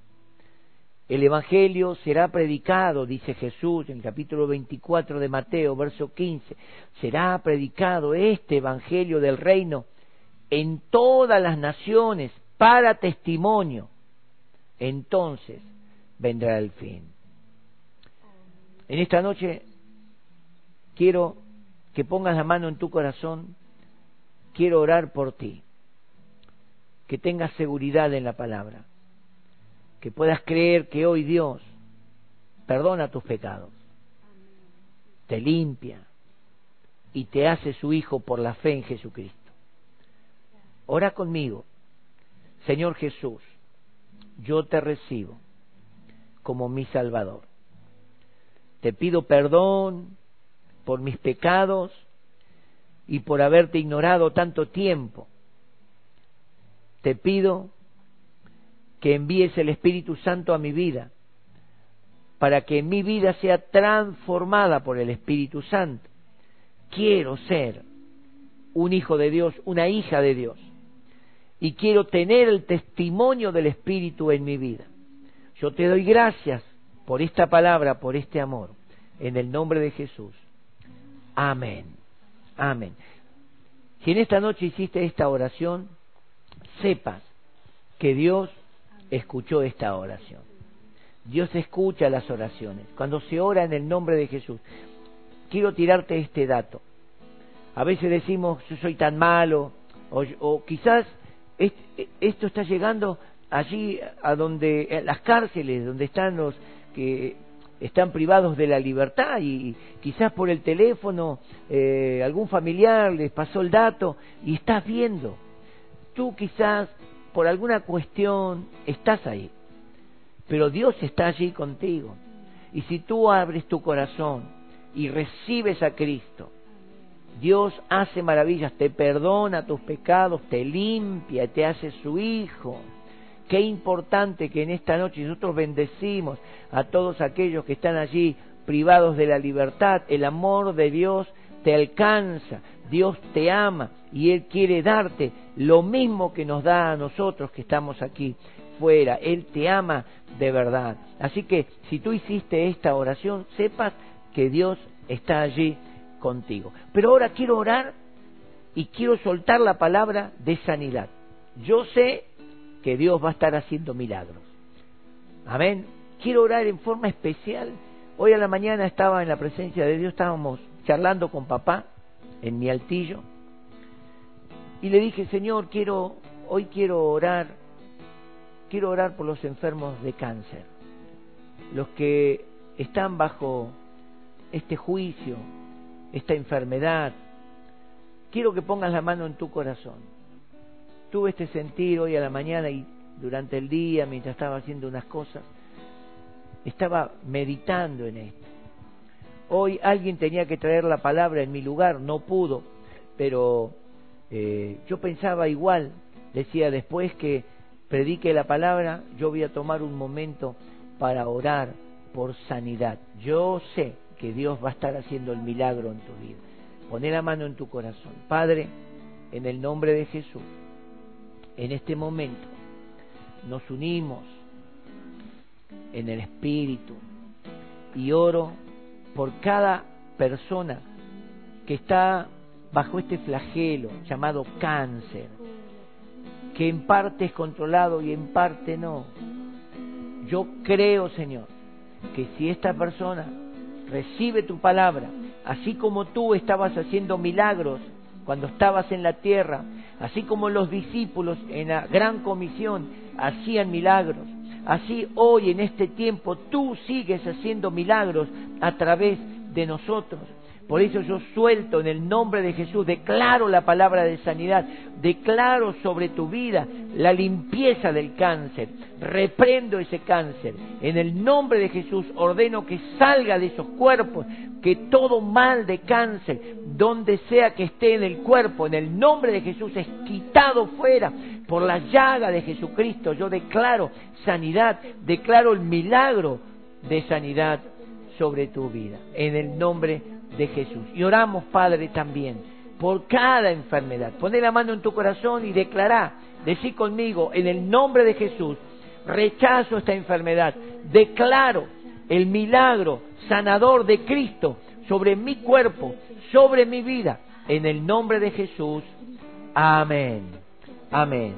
El Evangelio será predicado, dice Jesús en el capítulo 24 de Mateo, verso 15, será predicado este Evangelio del reino en todas las naciones para testimonio. Entonces vendrá el fin. En esta noche quiero que pongas la mano en tu corazón, quiero orar por ti, que tengas seguridad en la palabra, que puedas creer que hoy Dios perdona tus pecados, te limpia y te hace su hijo por la fe en Jesucristo. Ora conmigo, Señor Jesús, yo te recibo como mi Salvador. Te pido perdón por mis pecados y por haberte ignorado tanto tiempo. Te pido que envíes el Espíritu Santo a mi vida, para que mi vida sea transformada por el Espíritu Santo. Quiero ser un hijo de Dios, una hija de Dios, y quiero tener el testimonio del Espíritu en mi vida. Yo te doy gracias por esta palabra, por este amor, en el nombre de Jesús. Amén. Amén. Si en esta noche hiciste esta oración, sepas que Dios escuchó esta oración. Dios escucha las oraciones. Cuando se ora en el nombre de Jesús, quiero tirarte este dato. A veces decimos, yo soy tan malo, o, quizás esto está llegando allí a donde, las cárceles, donde están los que están privados de la libertad y quizás por el teléfono eh, algún familiar les pasó el dato y estás viendo. Tú quizás por alguna cuestión estás ahí, pero Dios está allí contigo. Y si tú abres tu corazón y recibes a Cristo, Dios hace maravillas, te perdona tus pecados, te limpia, te hace su hijo. Qué importante que en esta noche nosotros bendecimos a todos aquellos que están allí privados de la libertad. El amor de Dios te alcanza, Dios te ama y Él quiere darte lo mismo que nos da a nosotros que estamos aquí fuera. Él te ama de verdad. Así que si tú hiciste esta oración, sepas que Dios está allí contigo. Pero ahora quiero orar y quiero soltar la palabra de sanidad. Yo sé que Dios va a estar haciendo milagros. Amén. Quiero orar en forma especial. Hoy a la mañana estaba en la presencia de Dios, estábamos charlando con papá en mi altillo y le dije, Señor, quiero hoy quiero orar, quiero orar por los enfermos de cáncer, los que están bajo este juicio, esta enfermedad. Quiero que pongas la mano en tu corazón tuve este sentir hoy a la mañana y durante el día, mientras estaba haciendo unas cosas, estaba meditando en esto. Hoy alguien tenía que traer la palabra en mi lugar, no pudo, pero eh, yo pensaba igual, decía después que predique la palabra, yo voy a tomar un momento para orar por sanidad. Yo sé que Dios va a estar haciendo el milagro en tu vida. Poné la mano en tu corazón. Padre, en el nombre de Jesús, en este momento nos unimos en el Espíritu y oro por cada persona que está bajo este flagelo llamado cáncer, que en parte es controlado y en parte no. Yo creo, Señor, que si esta persona recibe tu palabra, así como tú estabas haciendo milagros cuando estabas en la tierra, así como los discípulos en la gran comisión hacían milagros, así hoy en este tiempo tú sigues haciendo milagros a través de nosotros. Por eso yo suelto en el nombre de Jesús, declaro la palabra de sanidad, declaro sobre tu vida la limpieza del cáncer, reprendo ese cáncer. En el nombre de Jesús ordeno que salga de esos cuerpos, que todo mal de cáncer, donde sea que esté en el cuerpo, en el nombre de Jesús es quitado fuera por la llaga de Jesucristo. Yo declaro sanidad, declaro el milagro de sanidad sobre tu vida, en el nombre de de Jesús. Y oramos, Padre, también por cada enfermedad. Poné la mano en tu corazón y declará, decí conmigo, en el nombre de Jesús, rechazo esta enfermedad, declaro el milagro sanador de Cristo sobre mi cuerpo, sobre mi vida, en el nombre de Jesús. Amén. Amén.